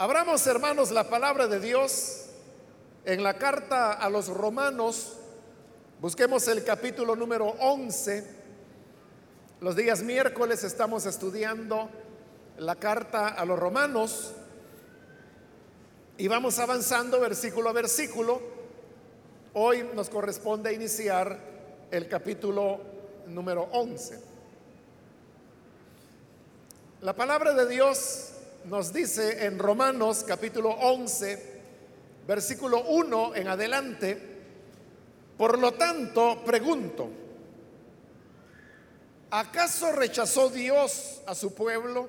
Abramos, hermanos, la palabra de Dios en la carta a los romanos. Busquemos el capítulo número 11. Los días miércoles estamos estudiando la carta a los romanos y vamos avanzando versículo a versículo. Hoy nos corresponde iniciar el capítulo número 11. La palabra de Dios nos dice en Romanos capítulo 11, versículo 1 en adelante, por lo tanto, pregunto, ¿acaso rechazó Dios a su pueblo?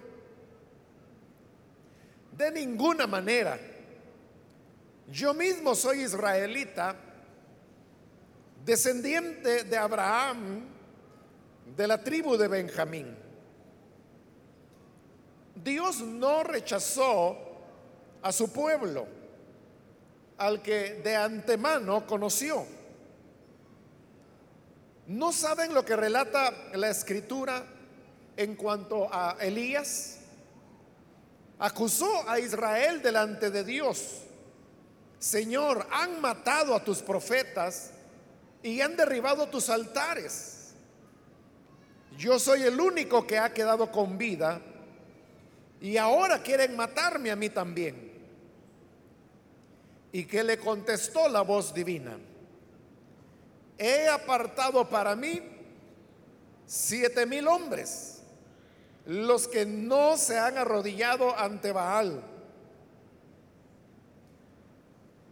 De ninguna manera. Yo mismo soy israelita, descendiente de Abraham, de la tribu de Benjamín. Dios no rechazó a su pueblo, al que de antemano conoció. ¿No saben lo que relata la escritura en cuanto a Elías? Acusó a Israel delante de Dios. Señor, han matado a tus profetas y han derribado tus altares. Yo soy el único que ha quedado con vida y ahora quieren matarme a mí también. Y que le contestó la voz divina. He apartado para mí siete mil hombres, los que no se han arrodillado ante Baal.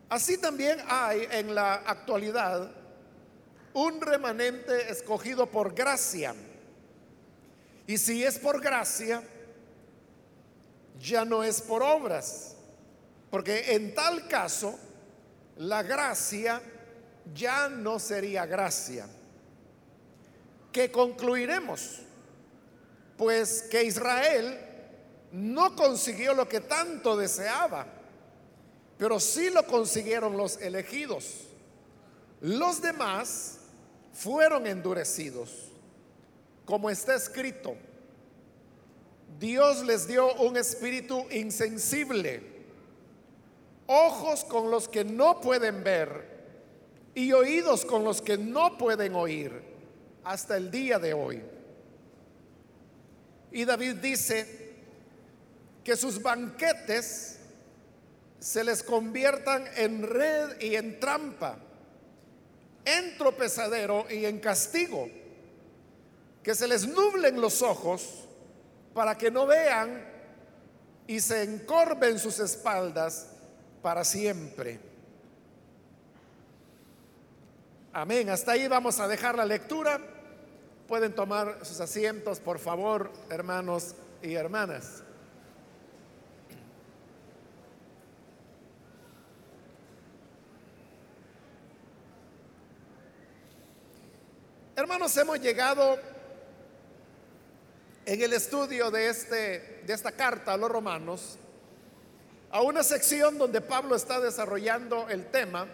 Así también hay en la actualidad un remanente escogido por gracia. Y si es por gracia, ya no es por obras, porque en tal caso la gracia ya no sería gracia. ¿Qué concluiremos? Pues que Israel no consiguió lo que tanto deseaba, pero sí lo consiguieron los elegidos. Los demás fueron endurecidos, como está escrito Dios les dio un espíritu insensible, ojos con los que no pueden ver y oídos con los que no pueden oír hasta el día de hoy. Y David dice que sus banquetes se les conviertan en red y en trampa, en tropezadero y en castigo, que se les nublen los ojos para que no vean y se encorven sus espaldas para siempre. Amén. Hasta ahí vamos a dejar la lectura. Pueden tomar sus asientos, por favor, hermanos y hermanas. Hermanos, hemos llegado en el estudio de, este, de esta carta a los romanos a una sección donde Pablo está desarrollando el tema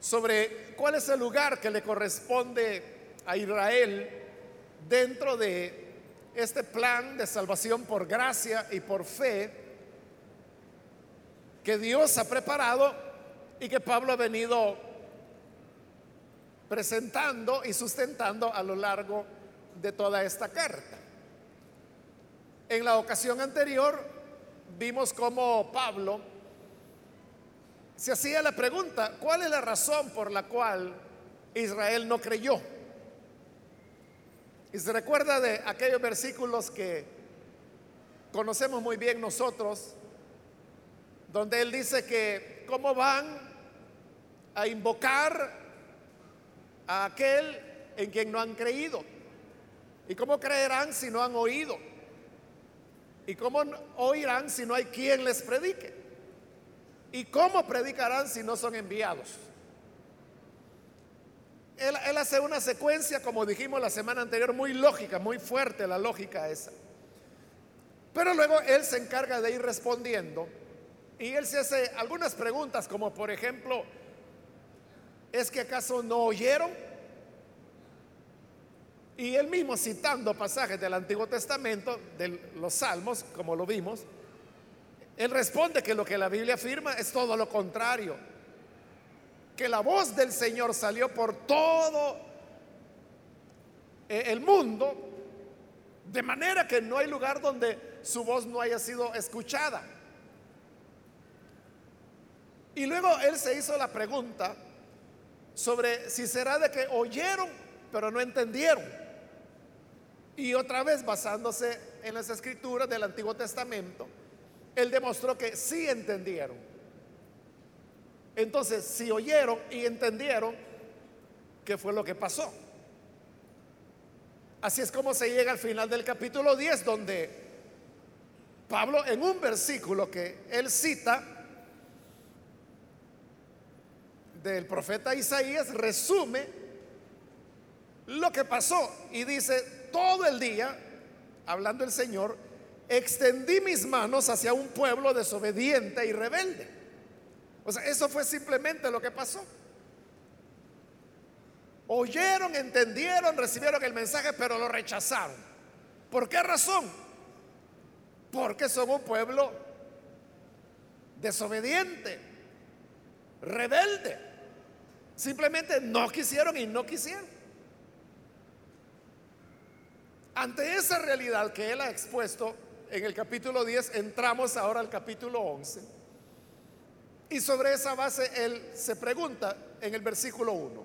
sobre cuál es el lugar que le corresponde a Israel dentro de este plan de salvación por gracia y por fe que Dios ha preparado y que Pablo ha venido presentando y sustentando a lo largo de toda esta carta. En la ocasión anterior vimos cómo Pablo se hacía la pregunta, ¿cuál es la razón por la cual Israel no creyó? Y se recuerda de aquellos versículos que conocemos muy bien nosotros, donde él dice que cómo van a invocar a aquel en quien no han creído. ¿Y cómo creerán si no han oído? ¿Y cómo oirán si no hay quien les predique? ¿Y cómo predicarán si no son enviados? Él, hace una secuencia, como dijimos la semana anterior, muy lógica, muy fuerte la lógica esa. Pero luego él se encarga de ir respondiendo y él se hace algunas preguntas, como por ejemplo, ¿es que acaso no oyeron? Y él mismo citando pasajes del Antiguo Testamento, de los Salmos, como lo vimos, Él responde que lo que la Biblia afirma es todo lo contrario, que la voz del Señor salió por todo eh, el mundo, de manera que no hay lugar donde su voz no haya sido escuchada. Y luego él se hizo la pregunta sobre si será de que oyeron pero no entendieron. Y otra vez basándose en las escrituras del Antiguo Testamento, él demostró que sí entendieron. Entonces, si oyeron y entendieron, ¿qué fue lo que pasó? Así es como se llega al final del capítulo 10, donde Pablo en un versículo que él cita del profeta Isaías resume lo que pasó y dice, todo el día, hablando el Señor, extendí mis manos hacia un pueblo desobediente y rebelde. O sea, eso fue simplemente lo que pasó. Oyeron, entendieron, recibieron el mensaje, pero lo rechazaron. ¿Por qué razón? Porque son un pueblo desobediente, rebelde. Simplemente no quisieron y no quisieron. Ante esa realidad que él ha expuesto en el capítulo 10, entramos ahora al capítulo 11. Y sobre esa base él se pregunta en el versículo 1.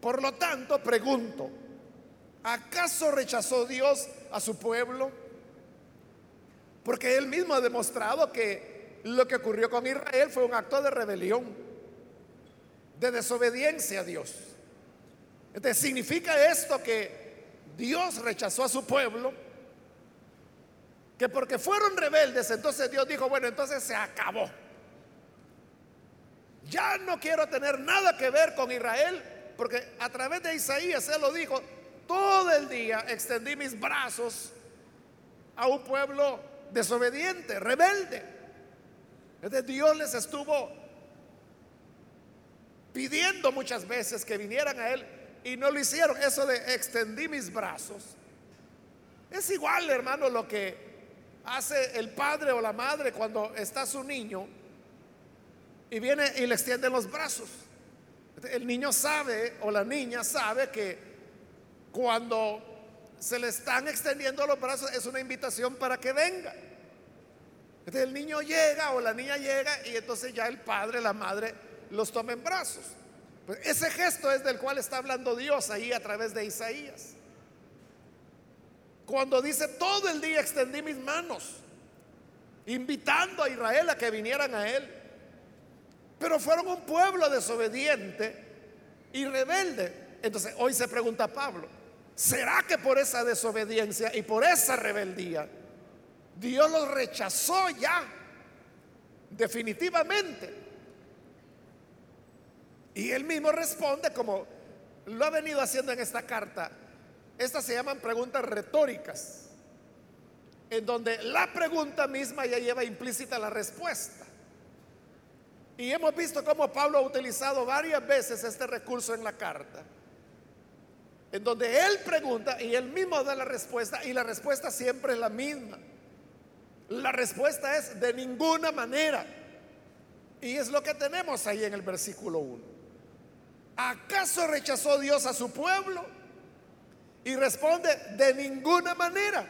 Por lo tanto, pregunto, ¿acaso rechazó Dios a su pueblo? Porque él mismo ha demostrado que lo que ocurrió con Israel fue un acto de rebelión, de desobediencia a Dios. Entonces, ¿significa esto que Dios rechazó a su pueblo, que porque fueron rebeldes, entonces Dios dijo, bueno, entonces se acabó. Ya no quiero tener nada que ver con Israel, porque a través de Isaías Él lo dijo, todo el día extendí mis brazos a un pueblo desobediente, rebelde. Entonces Dios les estuvo pidiendo muchas veces que vinieran a Él y no lo hicieron. Eso de extendí mis brazos. Es igual, hermano, lo que hace el padre o la madre cuando está su niño y viene y le extiende los brazos. El niño sabe o la niña sabe que cuando se le están extendiendo los brazos es una invitación para que venga. Entonces el niño llega o la niña llega y entonces ya el padre, la madre los toma en brazos. Pues ese gesto es del cual está hablando Dios ahí a través de Isaías. Cuando dice, todo el día extendí mis manos, invitando a Israel a que vinieran a Él. Pero fueron un pueblo desobediente y rebelde. Entonces hoy se pregunta Pablo, ¿será que por esa desobediencia y por esa rebeldía Dios los rechazó ya definitivamente? Y él mismo responde como lo ha venido haciendo en esta carta. Estas se llaman preguntas retóricas, en donde la pregunta misma ya lleva implícita la respuesta. Y hemos visto cómo Pablo ha utilizado varias veces este recurso en la carta, en donde él pregunta y él mismo da la respuesta y la respuesta siempre es la misma. La respuesta es de ninguna manera. Y es lo que tenemos ahí en el versículo 1. ¿Acaso rechazó Dios a su pueblo? Y responde, de ninguna manera.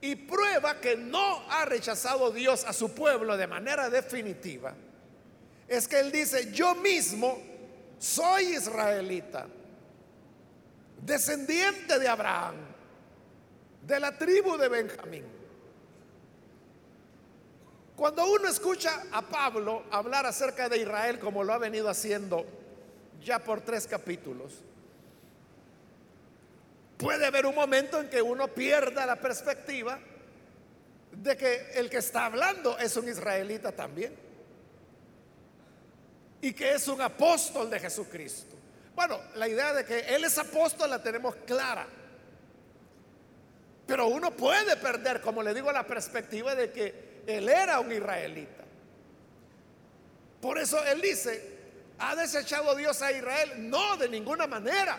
Y prueba que no ha rechazado Dios a su pueblo de manera definitiva. Es que él dice, yo mismo soy israelita, descendiente de Abraham, de la tribu de Benjamín. Cuando uno escucha a Pablo hablar acerca de Israel como lo ha venido haciendo ya por tres capítulos, puede haber un momento en que uno pierda la perspectiva de que el que está hablando es un israelita también y que es un apóstol de Jesucristo. Bueno, la idea de que Él es apóstol la tenemos clara. Pero uno puede perder, como le digo, la perspectiva de que él era un israelita. Por eso él dice, ¿ha desechado Dios a Israel? No, de ninguna manera.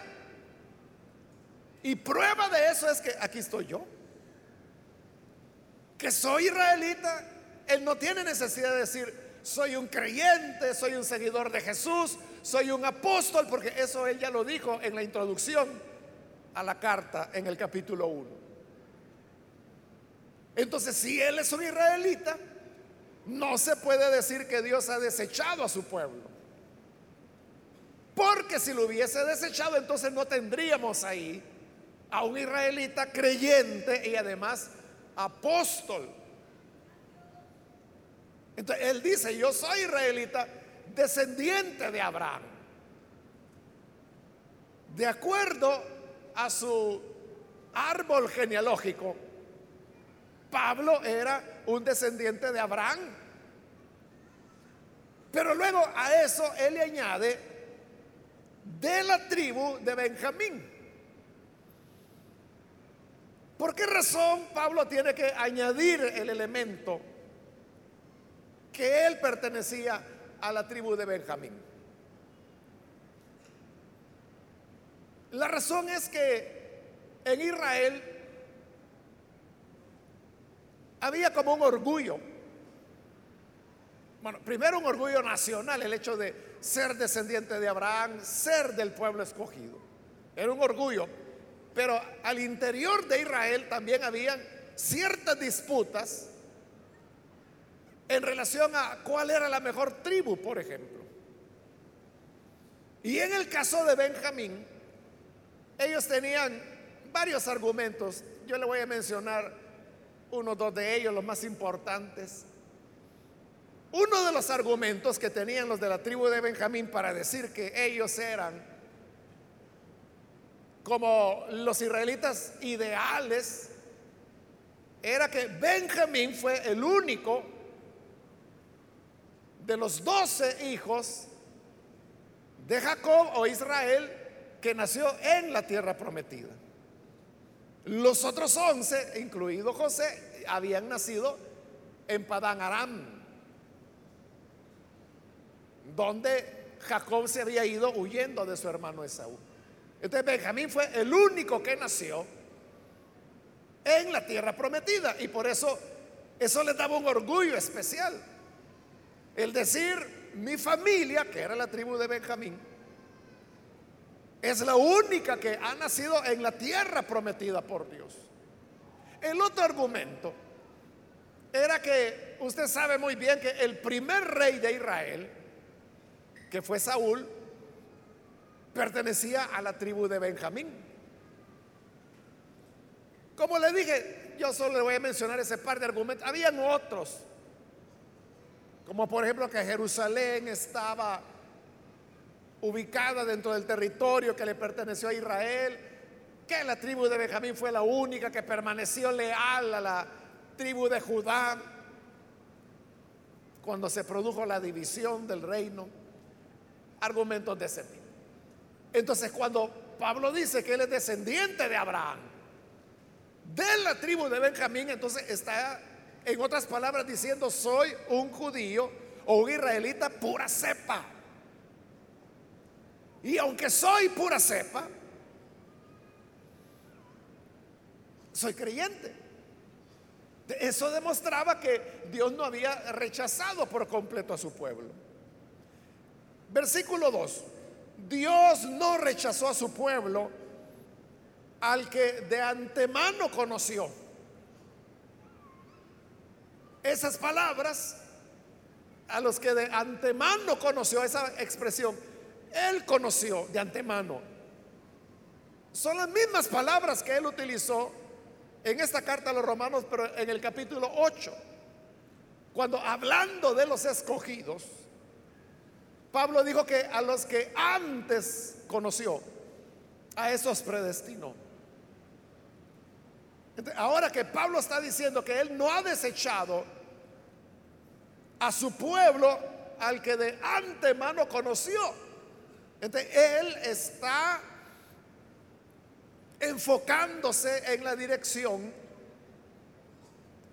Y prueba de eso es que aquí estoy yo. que soy israelita, él no tiene necesidad de decir, soy un creyente, soy un seguidor de Jesús, soy un apóstol, porque eso él ya lo dijo en la introducción a la carta en el capítulo 1. Entonces, si él es un israelita, no se puede decir que Dios ha desechado a su pueblo. Porque si lo hubiese desechado, entonces no tendríamos ahí a un israelita creyente y además apóstol. Entonces él dice, yo soy israelita, descendiente de Abraham. De acuerdo a su árbol genealógico, Pablo era un descendiente de Abraham. Pero luego a eso él le añade de la tribu de Benjamín. ¿Por qué razón Pablo tiene que añadir el elemento que él pertenecía a la tribu de Benjamín? La razón es que en Israel había como un orgullo. Bueno, primero un orgullo nacional, el hecho de ser descendiente de Abraham, ser del pueblo escogido. Era un orgullo. Pero al interior de Israel también habían ciertas disputas en relación a cuál era la mejor tribu, por ejemplo. Y en el caso de Benjamín, ellos tenían varios argumentos. Yo le voy a mencionar uno dos de ellos, los más importantes. Uno de los argumentos que tenían los de la tribu de Benjamín para decir que ellos eran como los israelitas ideales era que Benjamín fue el único de los doce hijos de Jacob o Israel que nació en la tierra prometida. Los otros once, incluido José, habían nacido en Padán Aram, donde Jacob se había ido huyendo de su hermano Esaú. Entonces Benjamín fue el único que nació en la tierra prometida y por eso eso le daba un orgullo especial. El decir, mi familia, que era la tribu de Benjamín, es la única que ha nacido en la tierra prometida por Dios. El otro argumento era que usted sabe muy bien que el primer rey de Israel, que fue Saúl, pertenecía a la tribu de Benjamín. Como le dije, yo solo le voy a mencionar ese par de argumentos. Habían otros, como por ejemplo que Jerusalén estaba ubicada dentro del territorio que le perteneció a Israel, que la tribu de Benjamín fue la única que permaneció leal a la tribu de Judá cuando se produjo la división del reino, argumentos de ese tipo. Entonces cuando Pablo dice que él es descendiente de Abraham, de la tribu de Benjamín, entonces está en otras palabras diciendo soy un judío o un israelita pura cepa. Y aunque soy pura cepa, soy creyente. Eso demostraba que Dios no había rechazado por completo a su pueblo. Versículo 2. Dios no rechazó a su pueblo al que de antemano conoció. Esas palabras, a los que de antemano conoció esa expresión, él conoció de antemano. Son las mismas palabras que él utilizó en esta carta a los romanos, pero en el capítulo 8, cuando hablando de los escogidos, Pablo dijo que a los que antes conoció, a esos predestinó. Ahora que Pablo está diciendo que él no ha desechado a su pueblo al que de antemano conoció, entonces, él está enfocándose en la dirección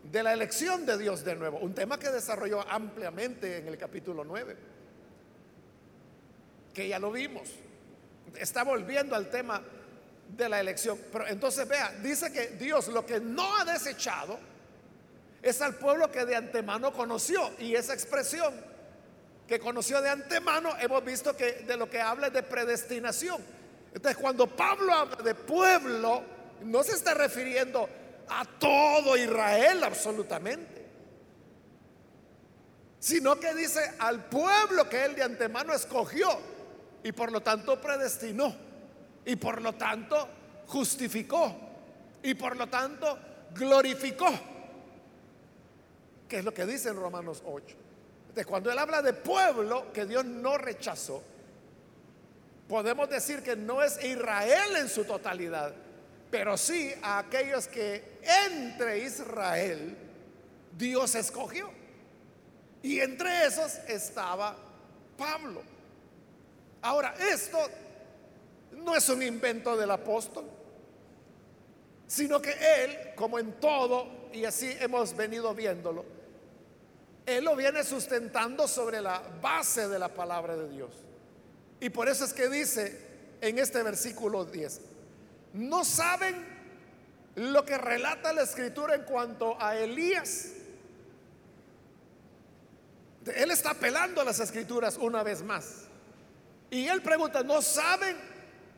de la elección de Dios de nuevo, un tema que desarrolló ampliamente en el capítulo 9, que ya lo vimos. Está volviendo al tema de la elección. Pero entonces vea, dice que Dios lo que no ha desechado es al pueblo que de antemano conoció. Y esa expresión que conoció de antemano, hemos visto que de lo que habla es de predestinación. Entonces, cuando Pablo habla de pueblo, no se está refiriendo a todo Israel absolutamente, sino que dice al pueblo que él de antemano escogió y por lo tanto predestinó y por lo tanto justificó y por lo tanto glorificó, que es lo que dice en Romanos 8. Entonces, cuando él habla de pueblo que Dios no rechazó, podemos decir que no es Israel en su totalidad, pero sí a aquellos que entre Israel Dios escogió. Y entre esos estaba Pablo. Ahora, esto no es un invento del apóstol, sino que él, como en todo, y así hemos venido viéndolo, él lo viene sustentando sobre la base de la palabra de Dios. Y por eso es que dice en este versículo 10, no saben lo que relata la escritura en cuanto a Elías. Él está apelando a las escrituras una vez más. Y él pregunta, ¿no saben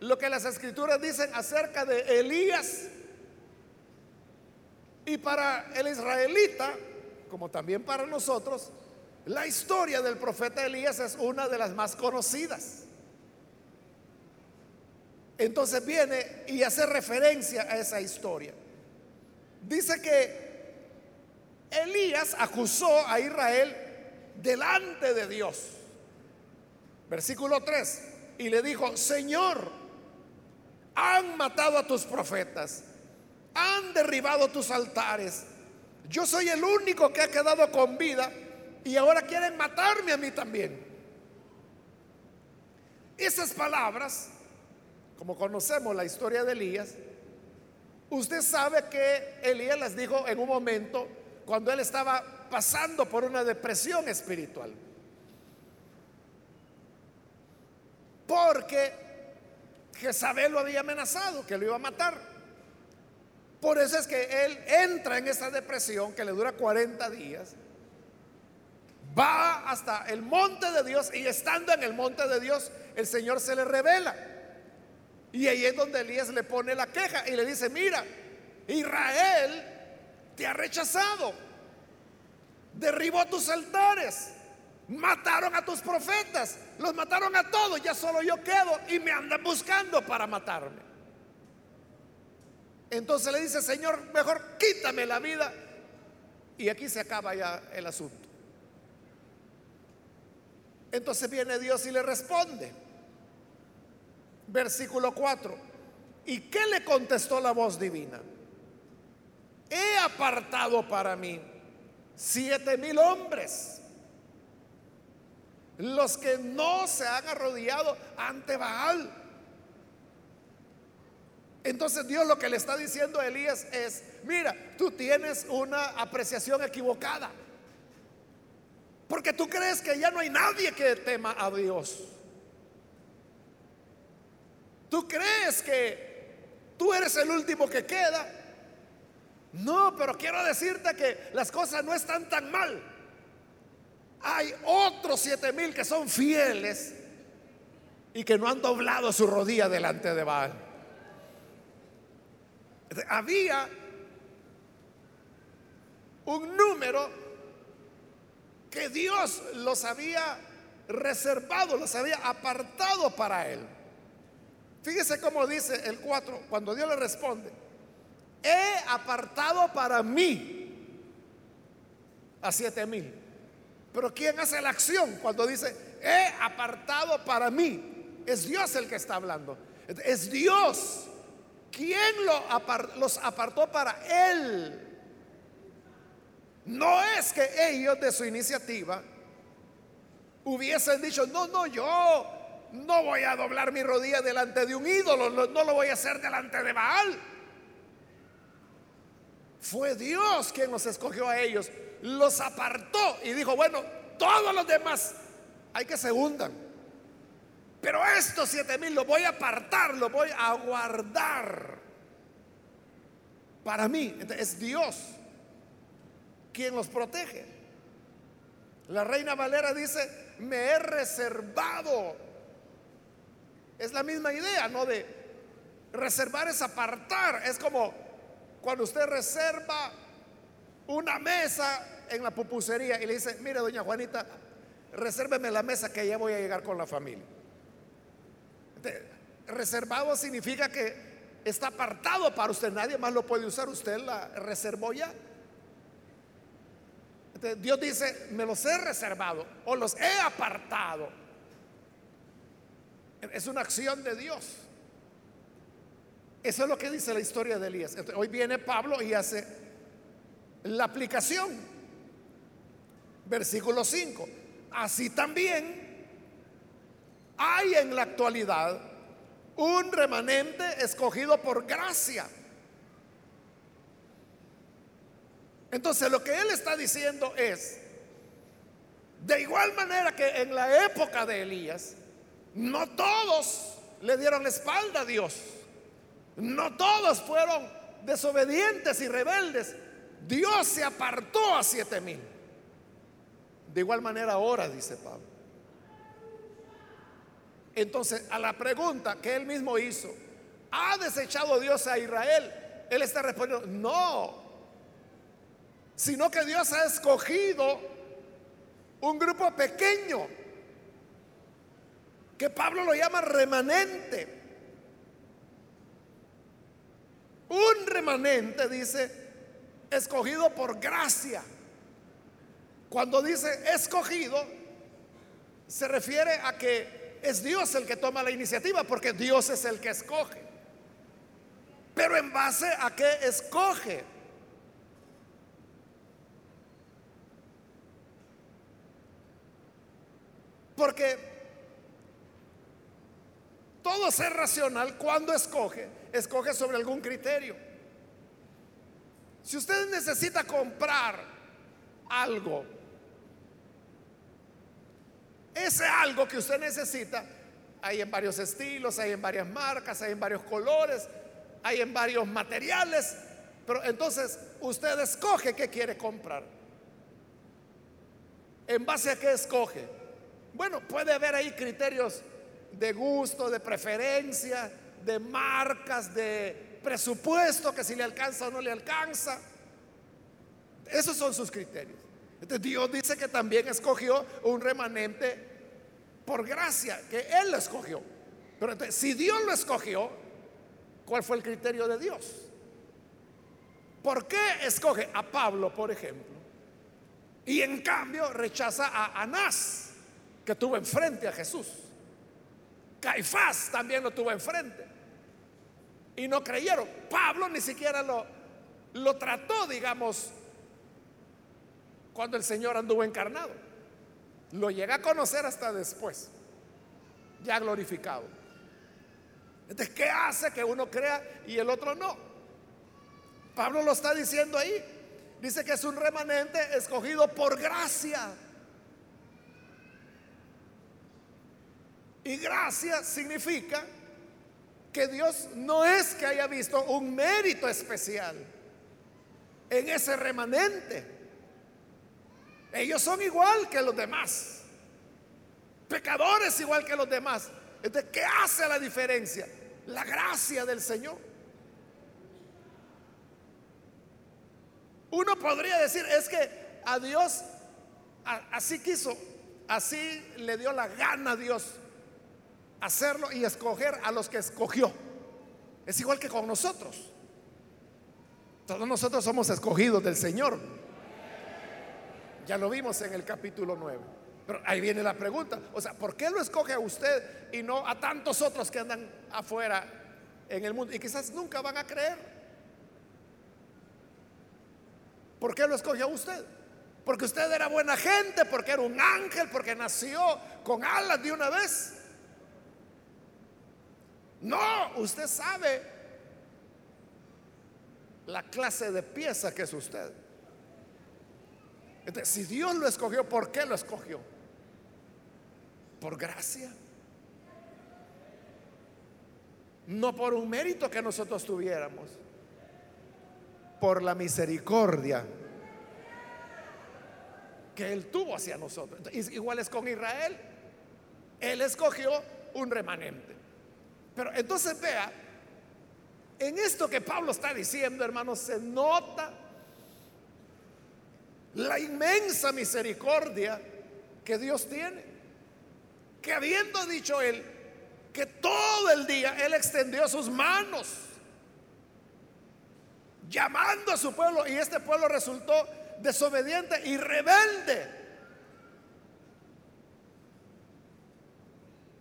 lo que las escrituras dicen acerca de Elías? Y para el israelita, como también para nosotros, la historia del profeta Elías es una de las más conocidas. Entonces viene y hace referencia a esa historia. Dice que Elías acusó a Israel delante de Dios. Versículo 3. Y le dijo, Señor, han matado a tus profetas, han derribado tus altares. Yo soy el único que ha quedado con vida y ahora quieren matarme a mí también. Esas palabras como conocemos la historia de Elías, usted sabe que Elías las dijo en un momento cuando él estaba pasando por una depresión espiritual. Porque Jezabel lo había amenazado, que lo iba a matar. Por eso es que él entra en esa depresión que le dura 40 días, va hasta el monte de Dios y estando en el monte de Dios, el Señor se le revela. Y ahí es donde Elías le pone la queja y le dice, mira, Israel te ha rechazado, derribó tus altares, mataron a tus profetas, los mataron a todos, ya solo yo quedo y me andan buscando para matarme. Entonces le dice, Señor, mejor quítame la vida. Y aquí se acaba ya el asunto. Entonces viene Dios y le responde. Versículo 4. ¿Y qué le contestó la voz divina? He apartado para mí siete mil hombres, los que no se han arrodillado ante Baal. Entonces Dios lo que le está diciendo a Elías es, mira, tú tienes una apreciación equivocada. Porque tú crees que ya no hay nadie que tema a Dios. ¿Tú crees que tú eres el último que queda? No, pero quiero decirte que las cosas no están tan mal. Hay otros siete mil que son fieles y que no han doblado su rodilla delante de Baal. Había un número que Dios los había reservado, los había apartado para él. Fíjese cómo dice el 4, cuando Dios le responde, he apartado para mí a siete mil. Pero ¿quién hace la acción cuando dice, he apartado para mí? Es Dios el que está hablando. Es Dios quien los apartó para Él. No es que ellos de su iniciativa hubiesen dicho, no, no, yo no voy a doblar mi rodilla delante de un ídolo, no, lo voy a hacer delante de Baal. Fue Dios quien los escogió a ellos, los apartó y dijo, bueno, todos los demás hay que se hundan. Pero estos siete mil los voy a apartar, los voy a guardar para mí. es Dios quien los protege. La reina Valera dice, me he reservado. Es la misma idea, ¿no? De reservar es apartar. Es como cuando usted reserva una mesa en la pupusería y le dice, mire doña Juanita, resérveme la mesa que ya voy a llegar con la familia. Reservado significa que está apartado para usted, nadie más lo puede usar, usted la reservó ya. Dios dice, me los he reservado o los he apartado. Es una acción de Dios. Eso es lo que dice la historia de Elías. hoy viene Pablo y hace la aplicación. Versículo 5. Así también hay en la actualidad un remanente escogido por gracia. Entonces lo que él está diciendo es, de igual manera que en la época de Elías, no todos le dieron la espalda a Dios, no todos fueron desobedientes y rebeldes, Dios se apartó a siete mil. De igual manera ahora, dice Pablo. Entonces, a la pregunta que él mismo hizo, ¿ha desechado Dios a Israel? Él está respondiendo, no, sino que Dios ha escogido un grupo pequeño, que Pablo lo llama remanente. Un remanente, dice, escogido por gracia. Cuando dice escogido, se refiere a que es Dios el que toma la iniciativa, porque Dios es el que escoge. Pero en base a qué escoge. Porque todo ser racional cuando escoge, escoge sobre algún criterio. Si usted necesita comprar algo, ese algo que usted necesita, hay en varios estilos, hay en varias marcas, hay en varios colores, hay en varios materiales, pero entonces usted escoge qué quiere comprar. ¿En base a qué escoge? Bueno, puede haber ahí criterios de gusto, de preferencia, de marcas, de presupuesto, que si le alcanza o no le alcanza. Esos son sus criterios. Entonces Dios dice que también escogió un remanente por gracia, que Él lo escogió. Pero entonces, si Dios lo escogió, ¿cuál fue el criterio de Dios? ¿Por qué escoge a Pablo, por ejemplo? Y en cambio rechaza a Anás, que tuvo enfrente a Jesús. Caifás también lo tuvo enfrente. Y no creyeron. Pablo ni siquiera lo, lo trató, digamos, cuando el Señor anduvo encarnado. Lo llega a conocer hasta después, ya glorificado. Entonces, ¿qué hace que uno crea y el otro no? Pablo lo está diciendo ahí. Dice que es un remanente escogido por gracia. Y gracia significa que Dios no es que haya visto un mérito especial en ese remanente. Ellos son igual que los demás. Pecadores igual que los demás. Entonces, ¿qué hace la diferencia? La gracia del Señor. Uno podría decir, es que a Dios así quiso, así le dio la gana a Dios hacerlo y escoger a los que escogió. Es igual que con nosotros. Todos nosotros somos escogidos del Señor. Ya lo vimos en el capítulo 9. Pero ahí viene la pregunta. O sea, ¿por qué lo escoge a usted y no a tantos otros que andan afuera en el mundo? Y quizás nunca van a creer. ¿Por qué lo escoge a usted? Porque usted era buena gente, porque era un ángel, porque nació con alas de una vez. No, usted sabe la clase de pieza que es usted. Entonces, si Dios lo escogió, ¿por qué lo escogió? Por gracia. No por un mérito que nosotros tuviéramos. Por la misericordia que Él tuvo hacia nosotros. Igual es con Israel. Él escogió un remanente. Pero entonces vea, en esto que Pablo está diciendo, hermanos, se nota la inmensa misericordia que Dios tiene. Que habiendo dicho Él que todo el día Él extendió sus manos llamando a su pueblo y este pueblo resultó desobediente y rebelde.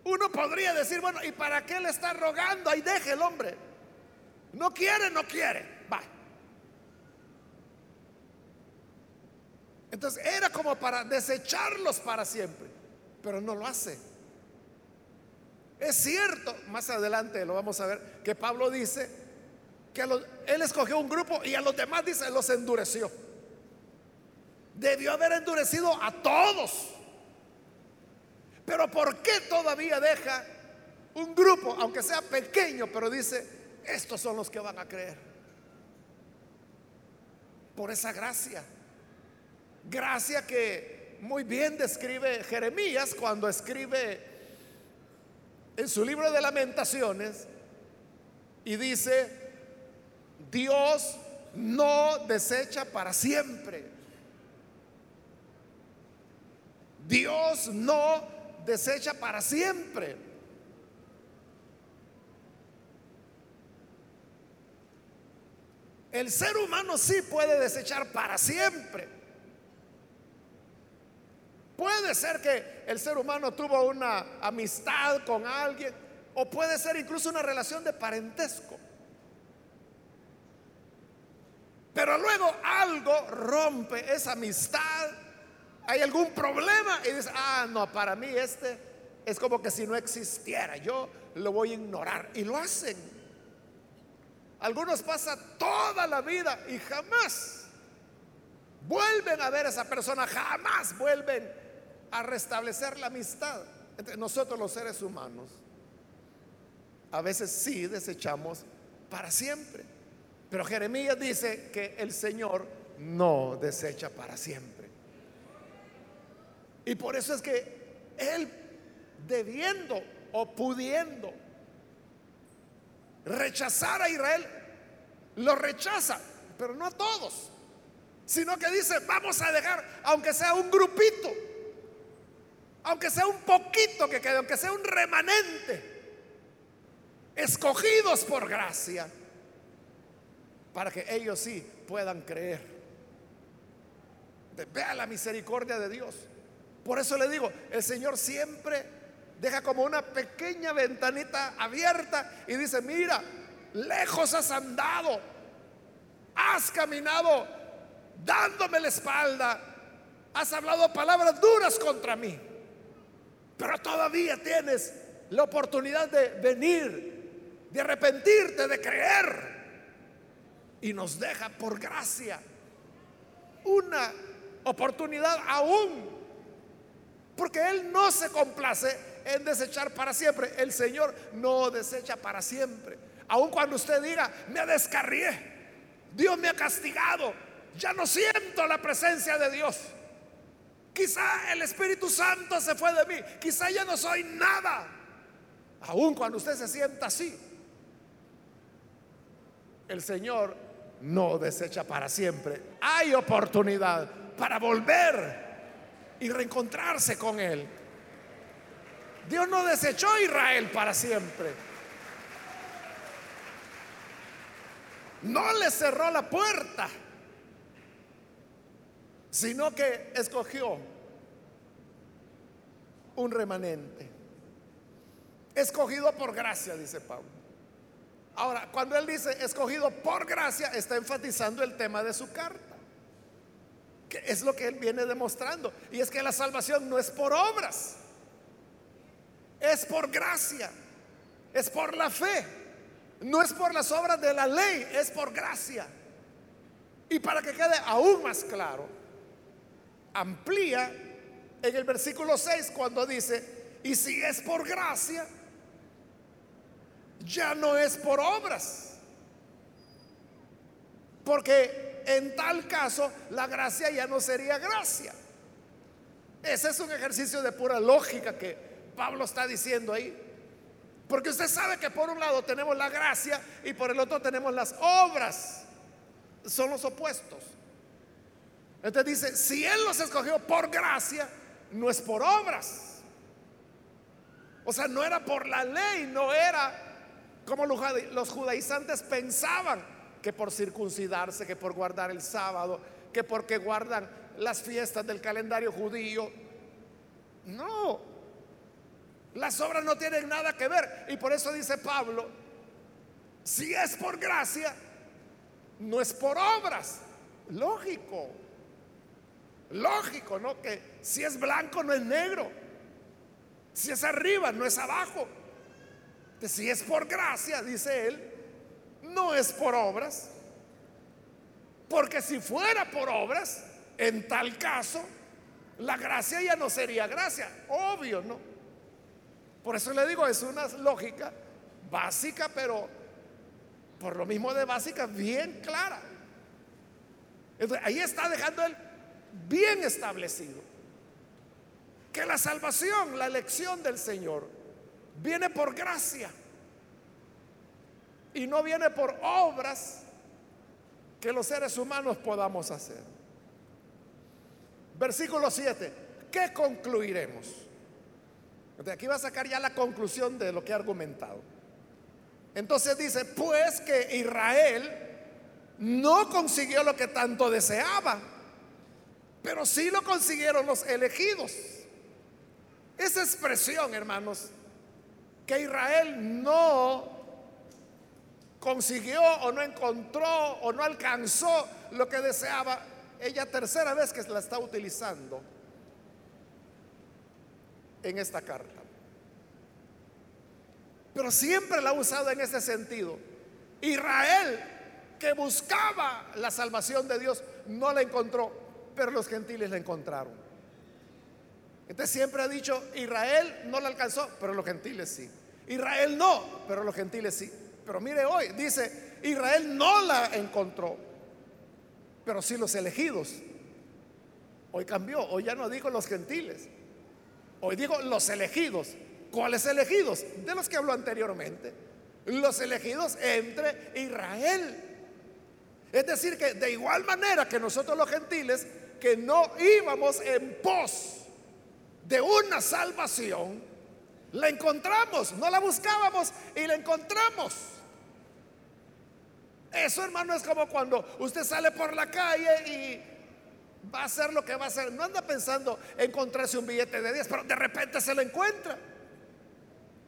Uno podría decir, bueno, ¿y para qué le está rogando? Ahí deje el hombre. No quiere, no quiere. Va. Entonces era como para desecharlos para siempre, pero no lo hace. Es cierto, más adelante lo vamos a ver, que Pablo dice que él escogió un grupo y a los demás dice, los endureció. Debió haber endurecido a todos. Pero ¿por qué todavía deja un grupo, aunque sea pequeño, pero dice, estos son los que van a creer? Por esa gracia. Gracia que muy bien describe Jeremías cuando escribe en su libro de lamentaciones y dice, Dios no desecha para siempre. Dios no desecha para siempre. El ser humano sí puede desechar para siempre. Puede ser que el ser humano tuvo una amistad con alguien o puede ser incluso una relación de parentesco. Pero luego algo rompe esa amistad. Hay algún problema y dice, ah, no, para mí este es como que si no existiera. Yo lo voy a ignorar. Y lo hacen. Algunos pasan toda la vida y jamás vuelven a ver a esa persona, jamás vuelven a restablecer la amistad entre nosotros los seres humanos. A veces sí desechamos para siempre. Pero Jeremías dice que el Señor no desecha para siempre. Y por eso es que Él, debiendo o pudiendo rechazar a Israel, lo rechaza, pero no a todos, sino que dice, vamos a dejar, aunque sea un grupito, aunque sea un poquito que quede, aunque sea un remanente, escogidos por gracia. Para que ellos sí puedan creer. Vea la misericordia de Dios. Por eso le digo, el Señor siempre deja como una pequeña ventanita abierta y dice, mira, lejos has andado, has caminado dándome la espalda, has hablado palabras duras contra mí, pero todavía tienes la oportunidad de venir, de arrepentirte, de creer y nos deja por gracia una oportunidad aún. Porque Él no se complace en desechar para siempre. El Señor no desecha para siempre. Aun cuando usted diga, me descarrié, Dios me ha castigado, ya no siento la presencia de Dios. Quizá el Espíritu Santo se fue de mí, quizá ya no soy nada. Aun cuando usted se sienta así, el Señor no desecha para siempre. Hay oportunidad para volver y reencontrarse con Él. Dios no desechó a Israel para siempre. No le cerró la puerta, sino que escogió un remanente. Escogido por gracia, dice Pablo. Ahora, cuando él dice escogido por gracia, está enfatizando el tema de su carta. Que es lo que él viene demostrando. Y es que la salvación no es por obras, es por gracia, es por la fe. No es por las obras de la ley, es por gracia. Y para que quede aún más claro, amplía en el versículo 6 cuando dice, y si es por gracia, ya no es por obras. Porque en tal caso la gracia ya no sería gracia. Ese es un ejercicio de pura lógica que Pablo está diciendo ahí. Porque usted sabe que por un lado tenemos la gracia y por el otro tenemos las obras. Son los opuestos. Entonces dice, si Él los escogió por gracia, no es por obras. O sea, no era por la ley, no era como los judaizantes pensaban que por circuncidarse, que por guardar el sábado, que porque guardan las fiestas del calendario judío. No, las obras no tienen nada que ver. Y por eso dice Pablo, si es por gracia, no es por obras. Lógico. Lógico, ¿no? Que si es blanco no es negro. Si es arriba no es abajo. Si es por gracia, dice él, no es por obras. Porque si fuera por obras, en tal caso, la gracia ya no sería gracia. Obvio, ¿no? Por eso le digo, es una lógica básica, pero por lo mismo de básica, bien clara. Entonces, ahí está dejando él bien establecido que la salvación, la elección del Señor, viene por gracia y no viene por obras que los seres humanos podamos hacer. Versículo 7, ¿qué concluiremos? De aquí va a sacar ya la conclusión de lo que ha argumentado. Entonces dice, pues que Israel no consiguió lo que tanto deseaba pero sí lo consiguieron los elegidos. Esa expresión, hermanos, que Israel no consiguió o no encontró o no alcanzó lo que deseaba, ella tercera vez que la está utilizando en esta carta. Pero siempre la ha usado en ese sentido. Israel, que buscaba la salvación de Dios, no la encontró pero los gentiles la encontraron. Entonces siempre ha dicho, Israel no la alcanzó, pero los gentiles sí. Israel no, pero los gentiles sí. Pero mire hoy, dice, Israel no la encontró, pero sí los elegidos. Hoy cambió, hoy ya no digo los gentiles, hoy digo los elegidos. ¿Cuáles elegidos? De los que habló anteriormente. Los elegidos entre Israel. Es decir, que de igual manera que nosotros los gentiles que no íbamos en pos de una salvación, la encontramos, no la buscábamos y la encontramos. Eso, hermano, es como cuando usted sale por la calle y va a hacer lo que va a hacer. No anda pensando encontrarse un billete de 10, pero de repente se lo encuentra.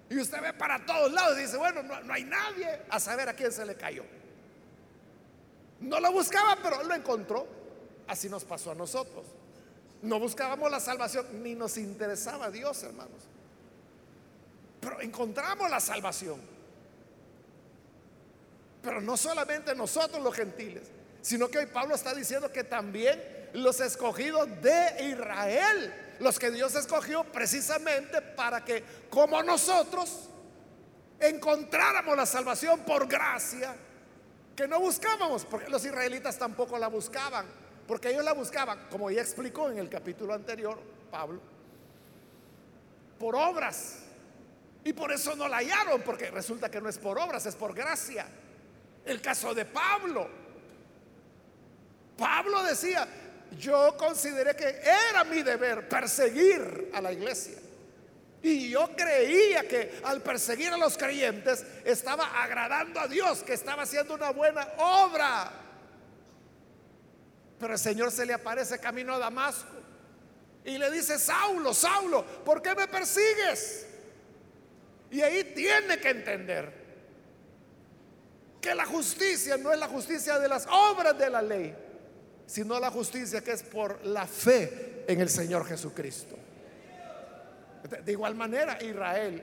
Y usted ve para todos lados y dice, bueno, no, no hay nadie a saber a quién se le cayó. No lo buscaba, pero lo encontró. Así nos pasó a nosotros. No buscábamos la salvación, ni nos interesaba Dios, hermanos. Pero encontramos la salvación. Pero no solamente nosotros los gentiles, sino que hoy Pablo está diciendo que también los escogidos de Israel, los que Dios escogió precisamente para que, como nosotros, encontráramos la salvación por gracia, que no buscábamos, porque los israelitas tampoco la buscaban. Porque ellos la buscaban, como ya explicó en el capítulo anterior Pablo, por obras. Y por eso no la hallaron, porque resulta que no es por obras, es por gracia. El caso de Pablo. Pablo decía, yo consideré que era mi deber perseguir a la iglesia. Y yo creía que al perseguir a los creyentes estaba agradando a Dios, que estaba haciendo una buena obra. Pero el Señor se le aparece camino a Damasco y le dice, Saulo, Saulo, ¿por qué me persigues? Y ahí tiene que entender que la justicia no es la justicia de las obras de la ley, sino la justicia que es por la fe en el Señor Jesucristo. De igual manera, Israel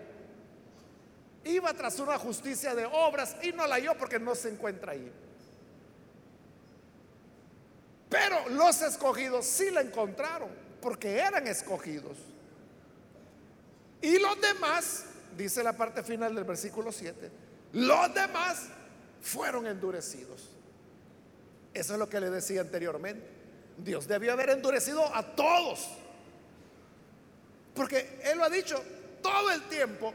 iba tras una justicia de obras y no la halló porque no se encuentra ahí. Pero los escogidos sí la encontraron, porque eran escogidos. Y los demás, dice la parte final del versículo 7, los demás fueron endurecidos. Eso es lo que le decía anteriormente. Dios debió haber endurecido a todos. Porque Él lo ha dicho todo el tiempo.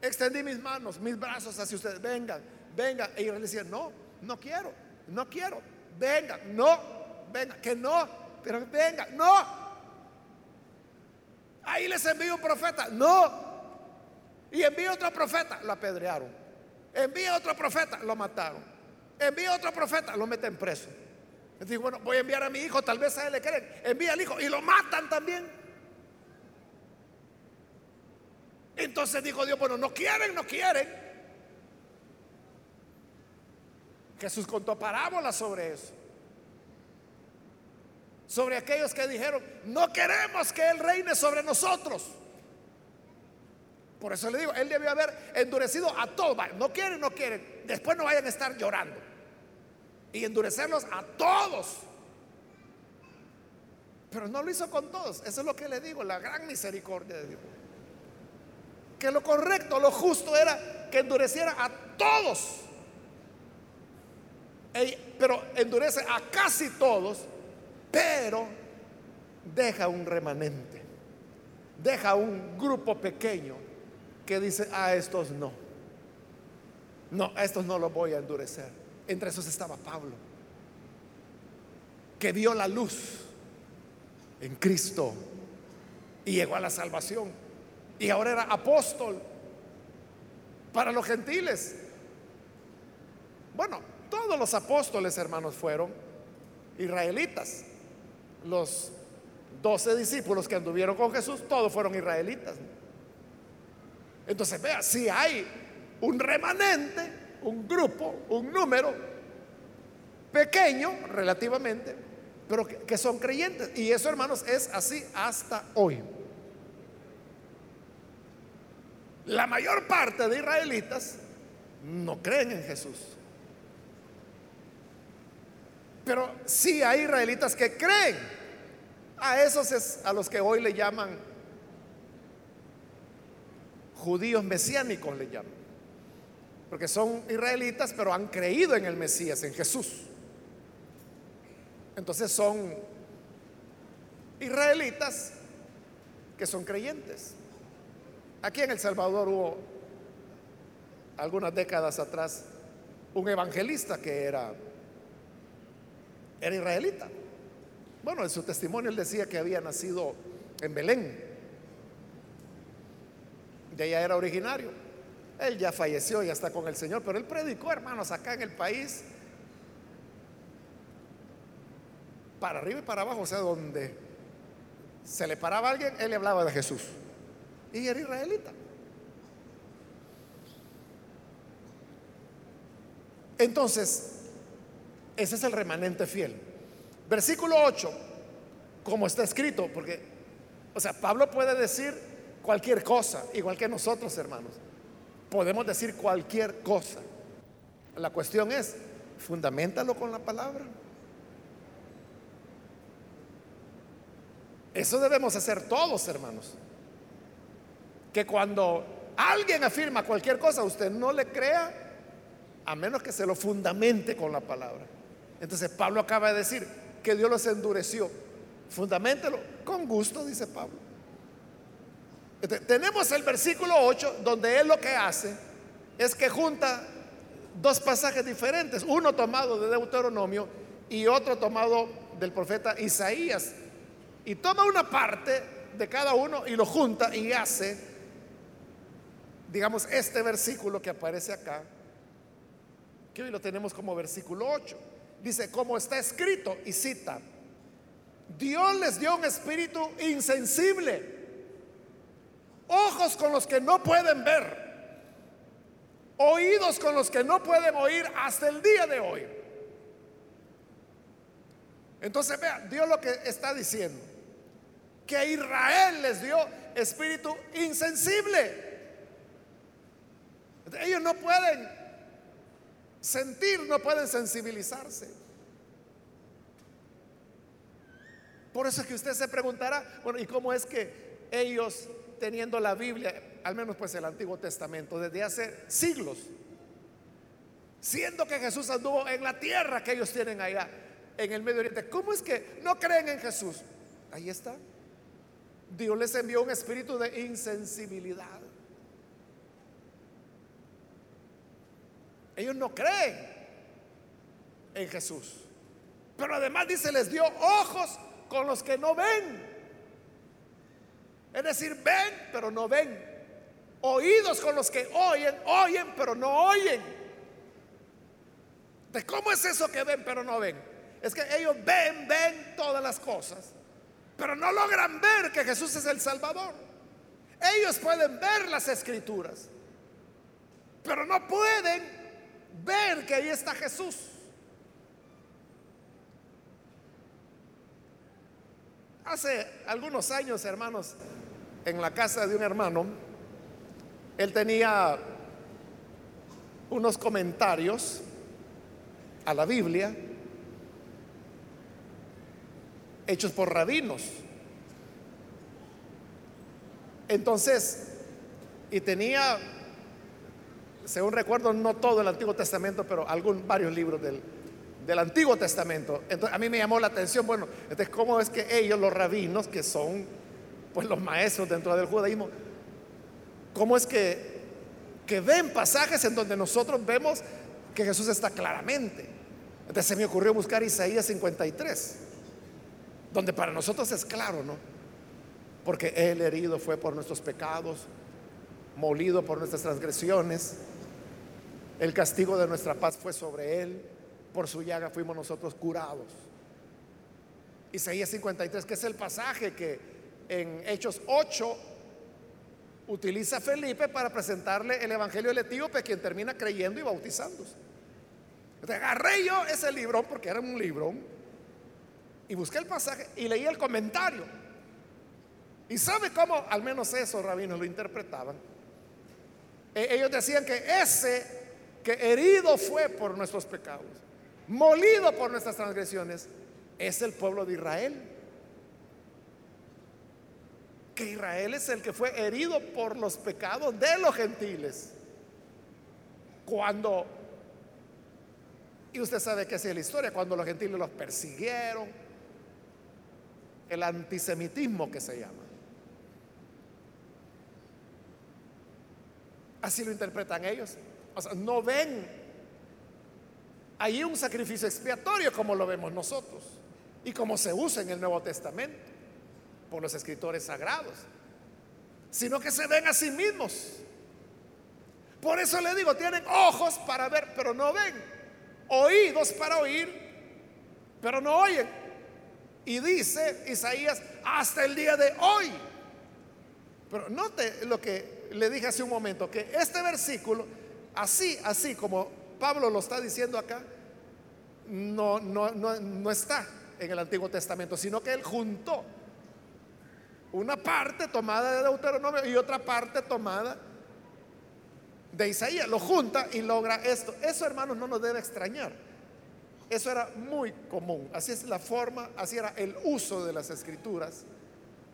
Extendí mis manos, mis brazos hacia ustedes. Vengan, vengan. Y ellos decían, no, no quiero, no quiero. Vengan, no, vengan, que no, pero vengan, no. Ahí les envío un profeta, no. Y envío otro profeta, lo apedrearon. Envía otro profeta, lo mataron. Envía otro profeta, lo meten preso. Digo, bueno, voy a enviar a mi hijo, tal vez a él le creen. Envía al hijo y lo matan también. Entonces dijo Dios, bueno, no quieren, no quieren. Jesús contó parábolas sobre eso. Sobre aquellos que dijeron, no queremos que Él reine sobre nosotros. Por eso le digo, Él debió haber endurecido a todos. No quieren, no quieren. Después no vayan a estar llorando. Y endurecerlos a todos. Pero no lo hizo con todos. Eso es lo que le digo, la gran misericordia de Dios que lo correcto, lo justo era que endureciera a todos. Pero endurece a casi todos, pero deja un remanente, deja un grupo pequeño que dice, a estos no. No, a estos no los voy a endurecer. Entre esos estaba Pablo, que vio la luz en Cristo y llegó a la salvación y ahora era apóstol para los gentiles. Bueno, todos los apóstoles, hermanos, fueron israelitas. Los doce discípulos que anduvieron con Jesús, todos fueron israelitas. Entonces, vea, si hay un remanente, un grupo, un número pequeño relativamente, pero que, son creyentes. Y eso, hermanos, es así hasta hoy. La mayor parte de israelitas no creen en Jesús. Pero sí hay israelitas que creen. A esos es a los que hoy le llaman judíos mesiánicos, le llaman. Porque son israelitas, pero han creído en el Mesías, en Jesús. Entonces son israelitas que son creyentes. Aquí en El Salvador hubo algunas décadas atrás un evangelista que era, era israelita. Bueno, en su testimonio él decía que había nacido en Belén. De allá era originario. Él ya falleció, ya está con el Señor, pero él predicó, hermanos, acá en el país, para arriba y para abajo, o sea, donde se le paraba a alguien, él le hablaba de Jesús y era israelita. Entonces, ese es el remanente fiel. Versículo 8, como está escrito, porque, o sea, Pablo puede decir cualquier cosa, igual que nosotros, hermanos. Podemos decir cualquier cosa. La cuestión es, fundamentalo con la palabra. Eso debemos hacer todos, hermanos que cuando alguien afirma cualquier cosa, usted no le crea a menos que se lo fundamente con la palabra. Entonces Pablo acaba de decir que Dios los endureció. Fundamentelo con gusto, dice Pablo. tenemos el versículo 8 donde él lo que hace es que junta dos pasajes diferentes, uno tomado de Deuteronomio y otro tomado del profeta Isaías. Y toma una parte de cada uno y lo junta y hace digamos, este versículo que aparece acá, que hoy lo tenemos como versículo 8. Dice, como está escrito, y cita, Dios les dio un espíritu insensible, ojos con los que no pueden ver, oídos con los que no pueden oír hasta el día de hoy. Entonces, vea, Dios lo que está diciendo, que a Israel les dio espíritu insensible. Ellos no pueden sentir, no pueden sensibilizarse. Por eso es que usted se preguntará, bueno, ¿y cómo es que ellos teniendo la Biblia, al menos pues el Antiguo Testamento, desde hace siglos, siendo que Jesús anduvo en la tierra que ellos tienen allá, en el Medio Oriente, ¿cómo es que no creen en Jesús? Ahí está. Dios les envió un espíritu de insensibilidad. Ellos no creen en Jesús. Pero además dice, les dio ojos con los que no ven. Es decir, ven, pero no ven. Oídos con los que oyen, oyen, pero no oyen. ¿De cómo es eso que ven, pero no ven? Es que ellos ven, ven todas las cosas, pero no logran ver que Jesús es el Salvador. Ellos pueden ver las escrituras, pero no pueden ver que ahí está Jesús. Hace algunos años, hermanos, en la casa de un hermano, él tenía unos comentarios a la Biblia hechos por rabinos. Entonces, y tenía, según recuerdo, no todo el Antiguo Testamento, pero algún, varios libros del, del Antiguo Testamento. Entonces, a mí me llamó la atención, bueno, entonces, ¿cómo es que ellos, los rabinos, que son pues los maestros dentro del judaísmo, cómo es que, que ven pasajes en donde nosotros vemos que Jesús está claramente? Entonces se me ocurrió buscar Isaías 53, donde para nosotros es claro, ¿no? Porque Él herido fue por nuestros pecados, molido por nuestras transgresiones, el castigo de nuestra paz fue sobre Él por su llaga fuimos nosotros curados. Isaías 53, que es el pasaje que en Hechos 8 utiliza Felipe para presentarle el Evangelio del Etíope, quien termina creyendo y bautizándose. Entonces agarré yo ese libro, porque era un libro, y busqué el pasaje y leí el comentario. ¿Y sabe cómo al menos esos rabinos lo interpretaban? E, ellos decían que ese que herido fue por nuestros pecados molido por nuestras transgresiones, es el pueblo de Israel. Que Israel es el que fue herido por los pecados de los gentiles. Cuando, y usted sabe que es la historia, cuando los gentiles los persiguieron, el antisemitismo que se llama. Así lo interpretan ellos. No ven hay un sacrificio expiatorio como lo vemos nosotros y como se usa en el Nuevo Testamento por los escritores sagrados, sino que se ven a sí mismos. Por eso le digo, tienen ojos para ver, pero no ven, oídos para oír, pero no oyen. Y dice Isaías, hasta el día de hoy. Pero note lo que le dije hace un momento, que este versículo, así, así como Pablo lo está diciendo acá, no, no, no, está en el Antiguo Testamento, sino que él juntó una parte tomada de Deuteronomio y otra parte tomada de Isaías. Lo junta y logra esto. Eso, hermanos, no nos debe extrañar. Eso era muy común. Así es la forma, así era el uso de las escrituras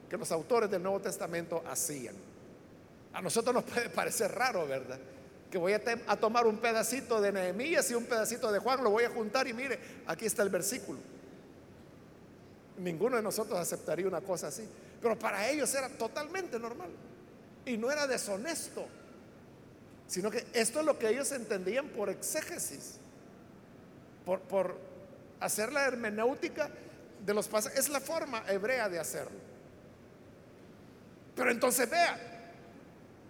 que los autores del Nuevo Testamento hacían. A nosotros nos puede parecer raro, ¿verdad? Que voy a, tomar un pedacito de Nehemías y un pedacito de Juan, lo voy a juntar y mire, aquí está el versículo. Ninguno de nosotros aceptaría una cosa así, pero para ellos era totalmente normal y no era deshonesto, sino que esto es lo que ellos entendían por exégesis, por, por hacer la hermenéutica de los pasajes, es la forma hebrea de hacerlo. Pero entonces vea,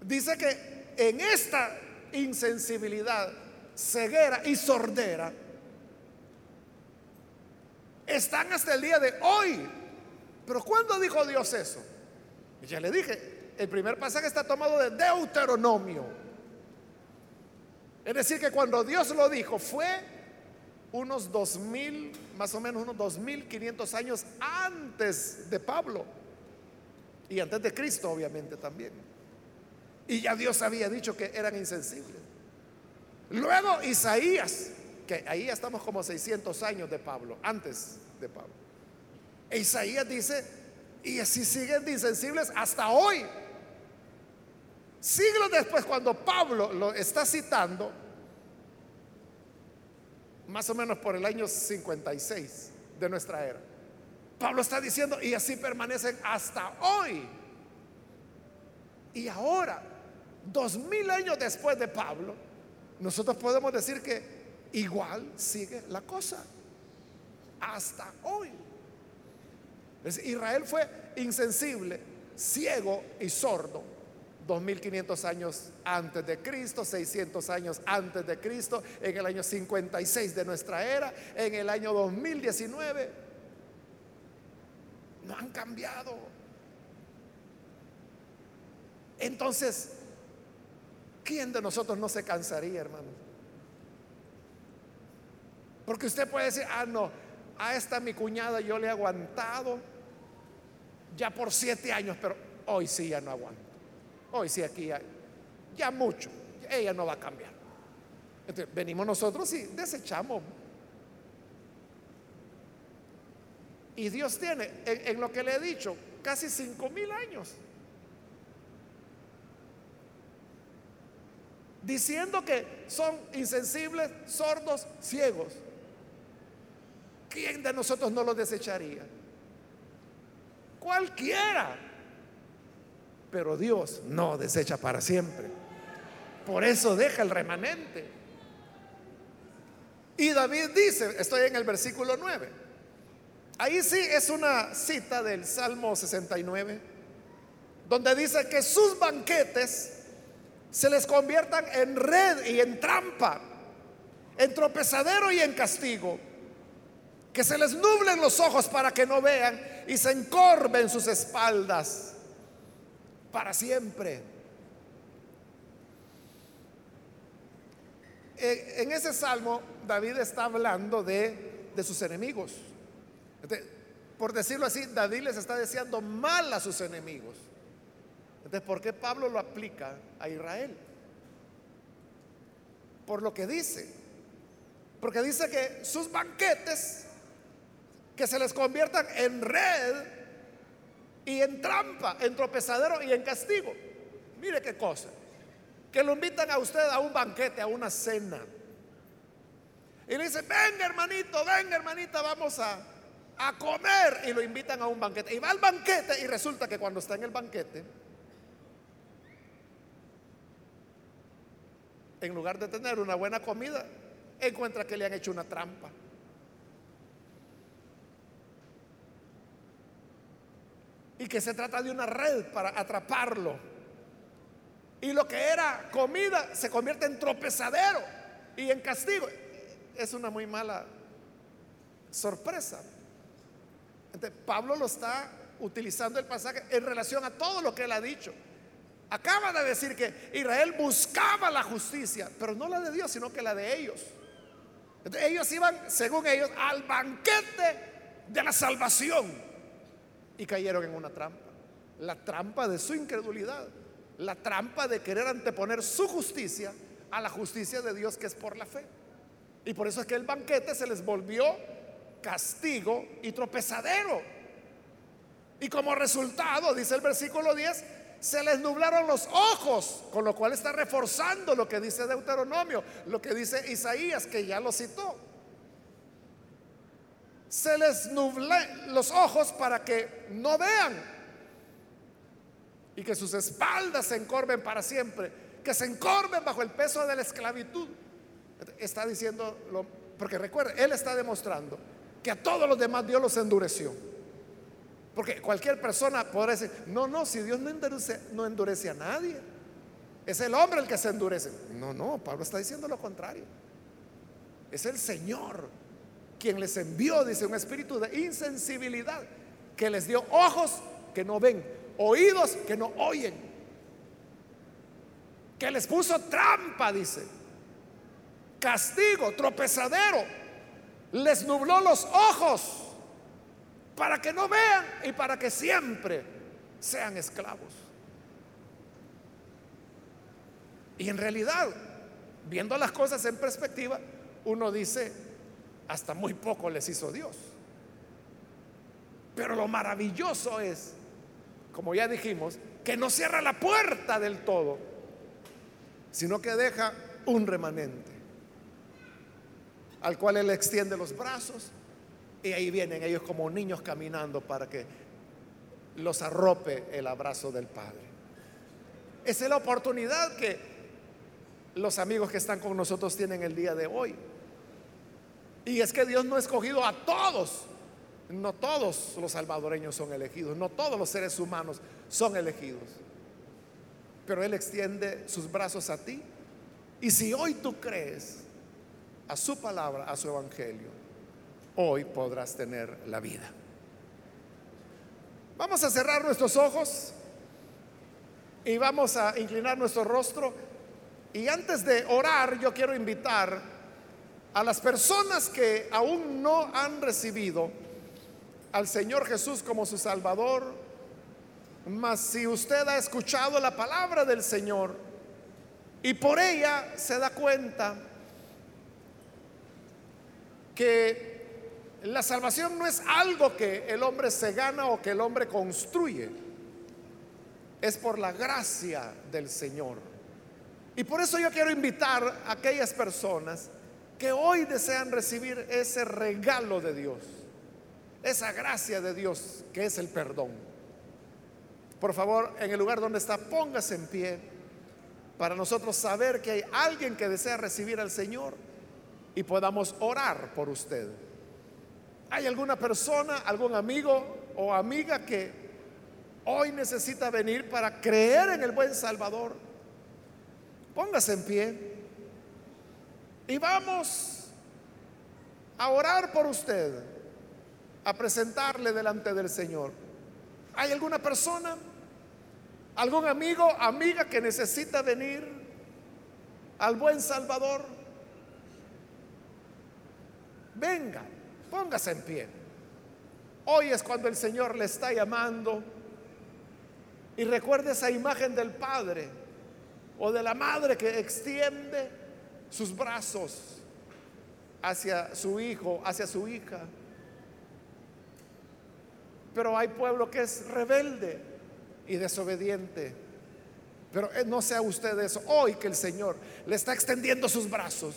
dice que en esta insensibilidad, ceguera y sordera están hasta el día de hoy. Pero ¿cuándo dijo Dios eso? Ya le dije, el primer pasaje está tomado de Deuteronomio. Es decir, que cuando Dios lo dijo fue unos dos mil, más o menos unos dos mil quinientos años antes de Pablo y antes de Cristo, obviamente también. Y ya Dios había dicho que eran insensibles. Luego Isaías, que ahí estamos como 600 años de Pablo, antes de Pablo. E Isaías dice, y así siguen de insensibles hasta hoy. Siglos después, cuando Pablo lo está citando, más o menos por el año 56 de nuestra era, Pablo está diciendo, y así permanecen hasta hoy. Y ahora, dos mil años después de Pablo, nosotros podemos decir que igual sigue la cosa. Hasta hoy. Israel fue insensible, ciego y sordo 2500 años antes de Cristo, 600 años antes de Cristo, en el año 56 de nuestra era, en el año 2019. No han cambiado. Entonces, ¿quién de nosotros no se cansaría, hermano? Porque usted puede decir, ah, no, a esta mi cuñada yo le he aguantado ya por siete años, pero hoy sí ya no aguanto. Hoy sí aquí ya, ya mucho. Ella no va a cambiar. Entonces, venimos nosotros y desechamos. Y Dios tiene, en, en lo que le he dicho, casi cinco mil años. Diciendo que son insensibles, sordos, ciegos. ¿Quién de nosotros no lo desecharía? Cualquiera. Pero Dios no desecha para siempre. Por eso deja el remanente. Y David dice, estoy en el versículo 9. Ahí sí es una cita del Salmo 69, donde dice que sus banquetes se les conviertan en red y en trampa, en tropezadero y en castigo que se les nublen los ojos para que no vean y se encorven sus espaldas para siempre. Eh, en ese salmo David está hablando de, de sus enemigos. por decirlo así, David les está deseando mal a sus enemigos. Entonces, ¿por qué Pablo lo aplica a Israel? Por lo que dice. Porque dice que sus banquetes que se les conviertan en red y en trampa, en tropezadero y en castigo. Mire qué cosa. Que lo invitan a usted a un banquete, a una cena. Y le dicen, venga hermanito, venga hermanita, vamos a, a comer. Y lo invitan a un banquete. Y va al banquete y resulta que cuando está en el banquete, en lugar de tener una buena comida, encuentra que le han hecho una trampa. y que se trata de una red para atraparlo. Y lo que era comida se convierte en tropezadero y en castigo. Es una muy mala sorpresa. Pablo lo está utilizando el pasaje en relación a todo lo que él ha dicho. Acaba de decir que Israel buscaba la justicia, pero no la de Dios, sino que la de ellos. ellos iban, según ellos, al banquete de la salvación y cayeron en una trampa. La trampa de su incredulidad. La trampa de querer anteponer su justicia a la justicia de Dios que es por la fe. Y por eso es que el banquete se les volvió castigo y tropezadero. Y como resultado, dice el versículo 10, se les nublaron los ojos, con lo cual está reforzando lo que dice Deuteronomio, lo que dice Isaías, que ya lo citó se les nublen los ojos para que no vean y que sus espaldas se encorven para siempre, que se encorven bajo el peso de la esclavitud. Está diciendo, porque recuerde, él está demostrando que a todos los demás Dios los endureció. Porque cualquier persona podrá decir, no, no, si Dios no endurece, no endurece a nadie. Es el hombre el que se endurece. No, no, Pablo está diciendo lo contrario. Es el Señor quien les envió, dice, un espíritu de insensibilidad, que les dio ojos que no ven, oídos que no oyen, que les puso trampa, dice, castigo, tropezadero, les nubló los ojos para que no vean y para que siempre sean esclavos. Y en realidad, viendo las cosas en perspectiva, uno dice, hasta muy poco les hizo Dios. Pero lo maravilloso es, como ya dijimos, que no cierra la puerta del todo, sino que deja un remanente, al cual Él extiende los brazos Y ahí vienen ellos como niños caminando para que los arrope el abrazo del Padre. Esa es la oportunidad que los amigos que están con nosotros tienen el día de hoy. Y es que Dios no ha escogido a todos. No todos los salvadoreños son elegidos. No todos los seres humanos son elegidos. Pero Él extiende sus brazos a ti. Y si hoy tú crees a su palabra, a su evangelio, hoy podrás tener la vida. Vamos a cerrar nuestros ojos y vamos a inclinar nuestro rostro. Y antes de orar, yo quiero invitar a las personas que aún no han recibido al Señor Jesús como su Salvador, mas si usted ha escuchado la palabra del Señor y por ella se da cuenta que la salvación no es algo que el hombre se gana o que el hombre construye, es por la gracia del Señor. Y por eso yo quiero invitar a aquellas personas que hoy desean recibir ese regalo de Dios, esa gracia de Dios que es el perdón. Por favor, en el lugar donde está, póngase en pie para nosotros saber que hay alguien que desea recibir al Señor y podamos orar por usted. ¿Hay alguna persona, algún amigo o amiga que hoy necesita venir para creer en el buen Salvador? Póngase en pie y vamos a orar por usted, a presentarle delante del Señor. ¿Hay alguna persona, algún amigo, amiga que necesita venir al buen Salvador? Venga, póngase en pie. Hoy es cuando el Señor le está llamando. Y recuerde esa imagen del Padre o de la Madre que extiende sus brazos hacia su hijo, hacia su hija. Pero hay pueblo que es rebelde y desobediente. Pero eh, no sea usted eso. Hoy que el Señor le está extendiendo sus brazos.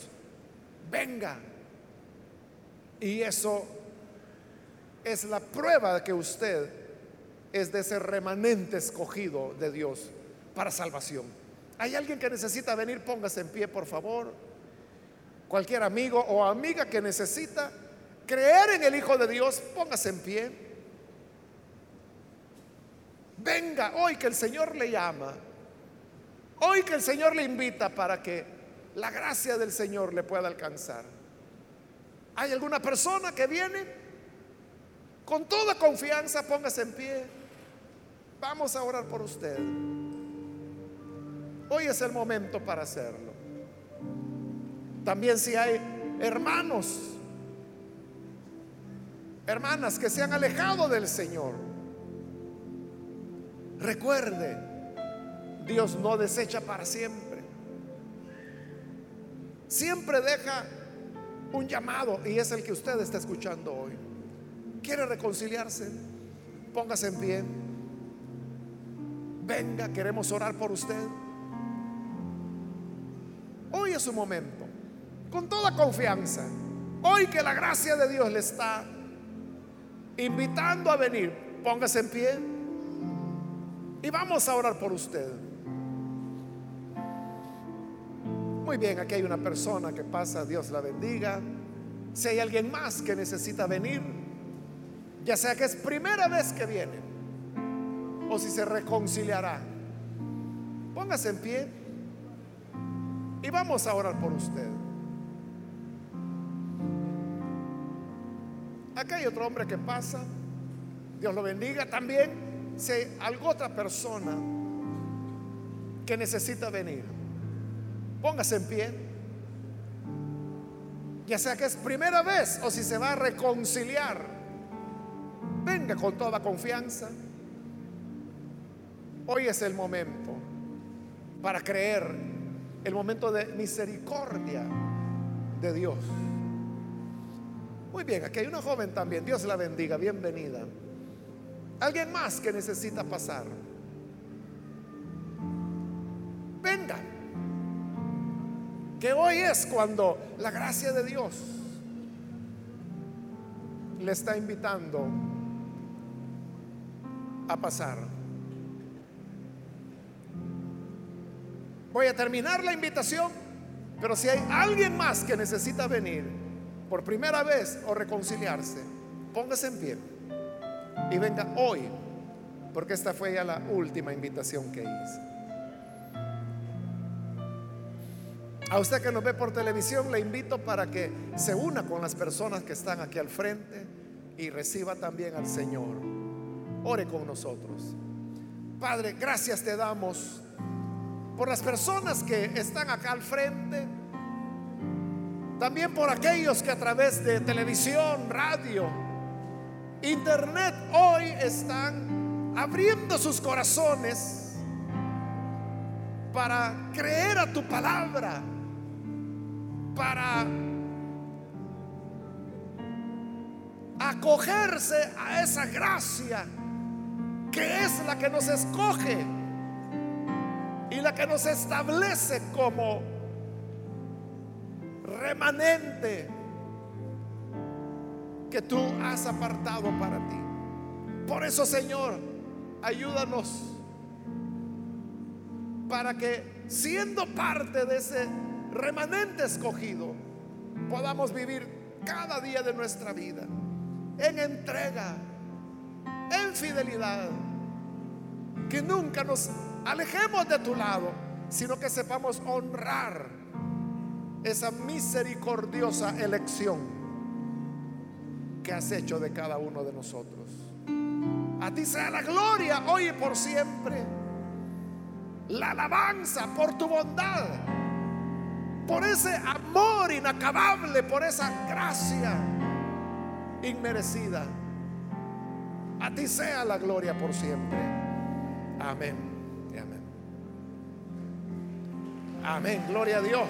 Venga, y eso es la prueba de que usted es de ese remanente escogido de Dios para salvación. ¿Hay alguien que necesita venir? Póngase en pie, por favor. Cualquier amigo o amiga que necesita creer en el Hijo de Dios, póngase en pie. Venga hoy que el Señor le llama. Hoy que el Señor le invita para que la gracia del Señor le pueda alcanzar. ¿Hay alguna persona que viene? Con toda confianza, póngase en pie. Vamos a orar por usted. Hoy es el momento para hacerlo. También si hay hermanos, hermanas que se han alejado del Señor, recuerde, Dios no desecha para siempre. Siempre deja un llamado y es el que usted está escuchando hoy. ¿Quiere reconciliarse? Póngase en pie. Venga, queremos orar por usted. Hoy es su momento, con toda confianza. Hoy que la gracia de Dios le está invitando a venir, póngase en pie y vamos a orar por usted. Muy bien, aquí hay una persona que pasa, Dios la bendiga. Si hay alguien más que necesita venir, ya sea que es primera vez que viene o si se reconciliará, póngase en pie y vamos a orar por usted. Acá hay otro hombre que pasa, Dios lo bendiga. También si hay alguna otra persona que necesita venir, Póngase en pie. Ya sea que es primera vez o si se va a reconciliar. Venga con toda confianza. Hoy es el momento para creer, el momento de misericordia de Dios. Muy bien, aquí hay una joven también, Dios la bendiga, bienvenida. Alguien más que necesita pasar. Que hoy es cuando la gracia de Dios le está invitando a pasar. Voy a terminar la invitación, pero si hay alguien más que necesita venir por primera vez o reconciliarse, póngase en pie y venga hoy, porque esta fue ya la última invitación que hice. A usted que nos ve por televisión, le invito para que se una con las personas que están aquí al frente y reciba también al Señor. Ore con nosotros. Padre, gracias te damos por las personas que están acá al frente, también por aquellos que a través de televisión, radio, internet hoy están abriendo sus corazones para creer a tu palabra para acogerse a esa gracia que es la que nos escoge y la que nos establece como remanente que tú has apartado para ti. Por eso, Señor, ayúdanos para que siendo parte de ese remanente escogido, podamos vivir cada día de nuestra vida en entrega, en fidelidad. Que nunca nos alejemos de tu lado, sino que sepamos honrar esa misericordiosa elección que has hecho de cada uno de nosotros. A ti sea la gloria hoy y por siempre, la alabanza por tu bondad por ese amor inacabable, por esa gracia inmerecida. A ti sea la gloria por siempre. Amén. amén. Amén. Gloria a Dios.